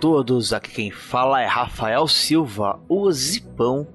todos, aqui quem fala é Rafael Silva, o Zipão,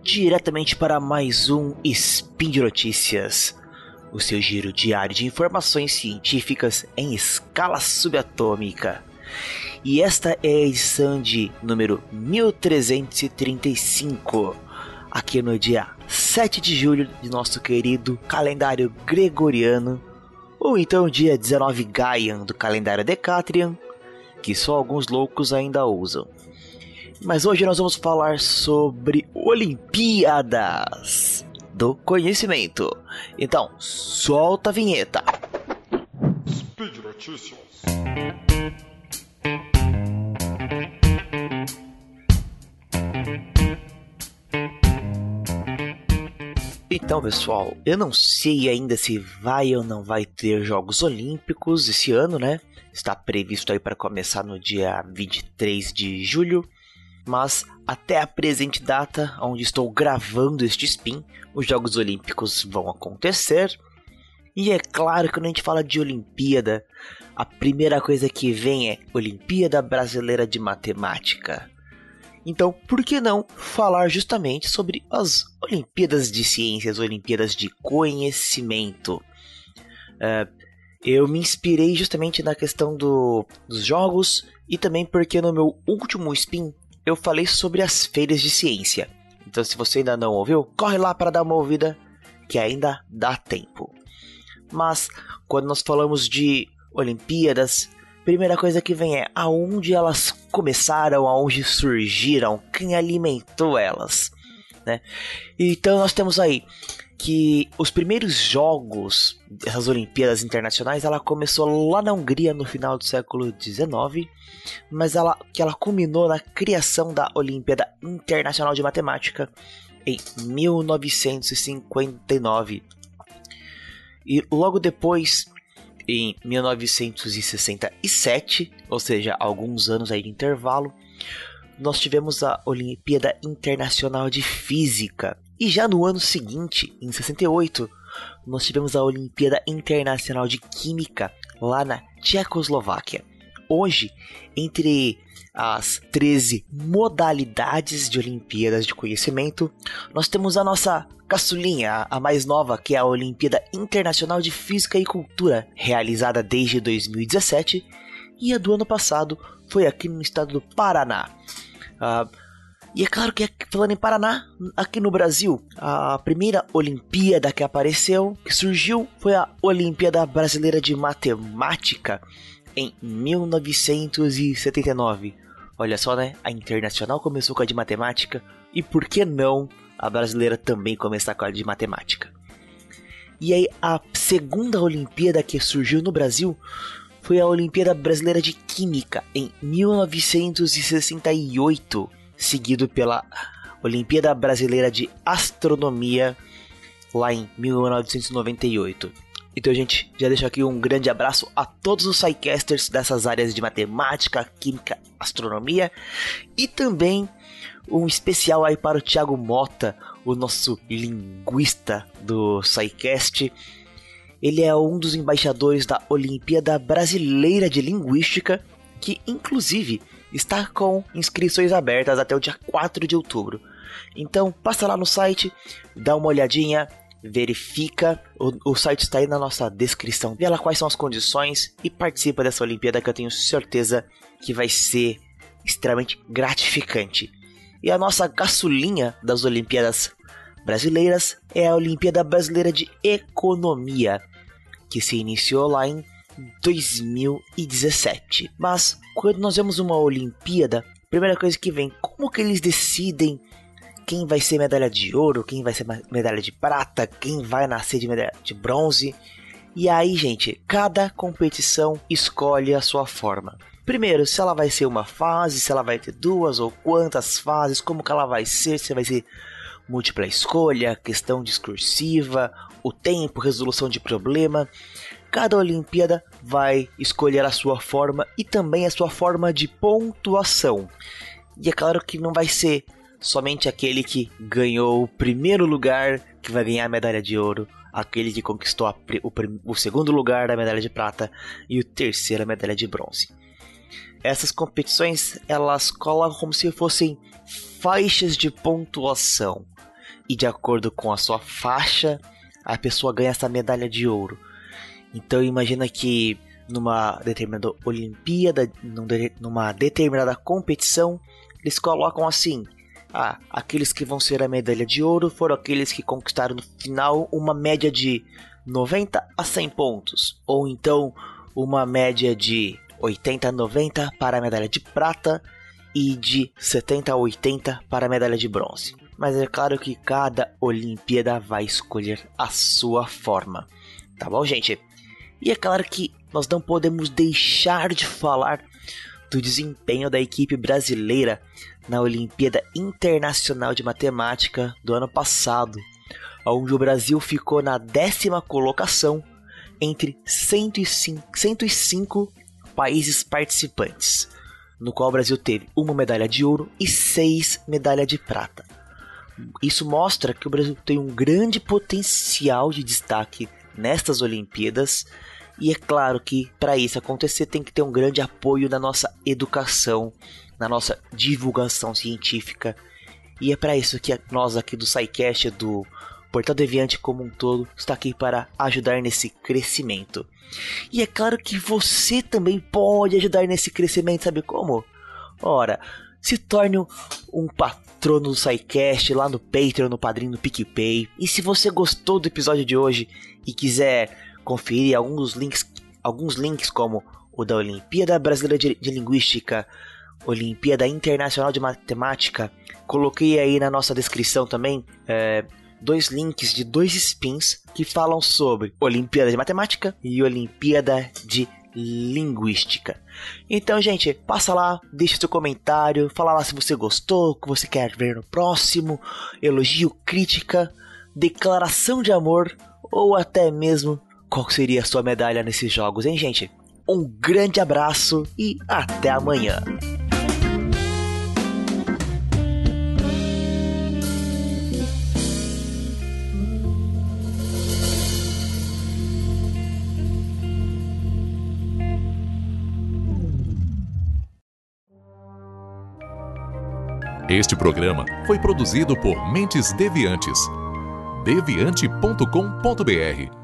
diretamente para mais um Spin de Notícias, o seu giro diário de informações científicas em escala subatômica. E esta é a edição de número 1335, aqui no dia 7 de julho de nosso querido calendário gregoriano, ou então dia 19 Gaian do calendário Decatrian, que só alguns loucos ainda usam. Mas hoje nós vamos falar sobre Olimpíadas do Conhecimento. Então, solta a vinheta. Speed Notícias. Então, pessoal, eu não sei ainda se vai ou não vai ter Jogos Olímpicos esse ano, né? Está previsto aí para começar no dia 23 de julho, mas até a presente data, onde estou gravando este spin, os Jogos Olímpicos vão acontecer. E é claro que quando a gente fala de Olimpíada, a primeira coisa que vem é Olimpíada Brasileira de Matemática. Então, por que não falar justamente sobre as Olimpíadas de Ciências, Olimpíadas de Conhecimento? Uh, eu me inspirei justamente na questão do, dos jogos e também porque no meu último spin eu falei sobre as feiras de ciência. Então, se você ainda não ouviu, corre lá para dar uma ouvida que ainda dá tempo. Mas quando nós falamos de Olimpíadas, primeira coisa que vem é aonde elas começaram, aonde surgiram, quem alimentou elas, né? Então nós temos aí que os primeiros jogos dessas Olimpíadas Internacionais, ela começou lá na Hungria no final do século XIX, mas ela que ela culminou na criação da Olimpíada Internacional de Matemática em 1959. E logo depois em 1967, ou seja, alguns anos aí de intervalo, nós tivemos a Olimpíada Internacional de Física. E já no ano seguinte, em 68, nós tivemos a Olimpíada Internacional de Química lá na Tchecoslováquia. Hoje, entre as 13 modalidades de Olimpíadas de Conhecimento, nós temos a nossa caçulinha, a mais nova, que é a Olimpíada Internacional de Física e Cultura, realizada desde 2017, e a do ano passado foi aqui no estado do Paraná. Uh, e é claro que, falando em Paraná, aqui no Brasil, a primeira Olimpíada que apareceu, que surgiu, foi a Olimpíada Brasileira de Matemática em 1979. Olha só, né? A internacional começou com a de matemática e por que não a brasileira também começar com a de matemática? E aí a segunda Olimpíada que surgiu no Brasil foi a Olimpíada Brasileira de Química em 1968, seguido pela Olimpíada Brasileira de Astronomia lá em 1998. Então, gente, já deixo aqui um grande abraço a todos os sidecasters dessas áreas de matemática, química, astronomia e também um especial aí para o Thiago Mota, o nosso linguista do SciCast. Ele é um dos embaixadores da Olimpíada Brasileira de Linguística, que inclusive está com inscrições abertas até o dia 4 de outubro. Então, passa lá no site, dá uma olhadinha, verifica, o, o site está aí na nossa descrição, vê lá quais são as condições e participa dessa Olimpíada que eu tenho certeza que vai ser extremamente gratificante. E a nossa caçulinha das Olimpíadas brasileiras é a Olimpíada Brasileira de Economia, que se iniciou lá em 2017. Mas quando nós vemos uma Olimpíada, primeira coisa que vem, como que eles decidem quem vai ser medalha de ouro, quem vai ser medalha de prata, quem vai nascer de medalha de bronze. E aí, gente, cada competição escolhe a sua forma. Primeiro, se ela vai ser uma fase, se ela vai ter duas ou quantas fases, como que ela vai ser, se vai ser múltipla escolha, questão discursiva, o tempo, resolução de problema. Cada Olimpíada vai escolher a sua forma e também a sua forma de pontuação. E é claro que não vai ser somente aquele que ganhou o primeiro lugar que vai ganhar a medalha de ouro, aquele que conquistou o, o segundo lugar da medalha de prata e o terceiro a medalha de bronze. essas competições elas colocam como se fossem faixas de pontuação. E de acordo com a sua faixa, a pessoa ganha essa medalha de ouro. Então imagina que numa determinada Olimpíada, numa determinada competição, eles colocam assim: ah, aqueles que vão ser a medalha de ouro foram aqueles que conquistaram no final uma média de 90 a 100 pontos, ou então uma média de 80 a 90 para a medalha de prata e de 70 a 80 para a medalha de bronze. Mas é claro que cada Olimpíada vai escolher a sua forma. Tá bom, gente? E é claro que nós não podemos deixar de falar do desempenho da equipe brasileira na Olimpíada Internacional de Matemática do ano passado, onde o Brasil ficou na décima colocação entre 105, 105 países participantes, no qual o Brasil teve uma medalha de ouro e seis medalhas de prata. Isso mostra que o Brasil tem um grande potencial de destaque nestas Olimpíadas e é claro que para isso acontecer tem que ter um grande apoio da nossa educação, na nossa divulgação científica. E é para isso que nós aqui do SciCast, do Portal Deviante como um todo, está aqui para ajudar nesse crescimento. E é claro que você também pode ajudar nesse crescimento, sabe como? Ora, se torne um patrono do SciCast lá no Patreon, no Padrinho, no PicPay. E se você gostou do episódio de hoje e quiser conferir alguns links, alguns links como o da Olimpíada Brasileira de, Linguística, Olimpíada Internacional de Matemática. Coloquei aí na nossa descrição também é, dois links de dois spins que falam sobre Olimpíada de Matemática e Olimpíada de Linguística. Então, gente, passa lá, deixa seu comentário, fala lá se você gostou, o que você quer ver no próximo, elogio, crítica, declaração de amor ou até mesmo qual seria a sua medalha nesses jogos, hein, gente? Um grande abraço e até amanhã! Este programa foi produzido por Mentes Deviantes. deviante.com.br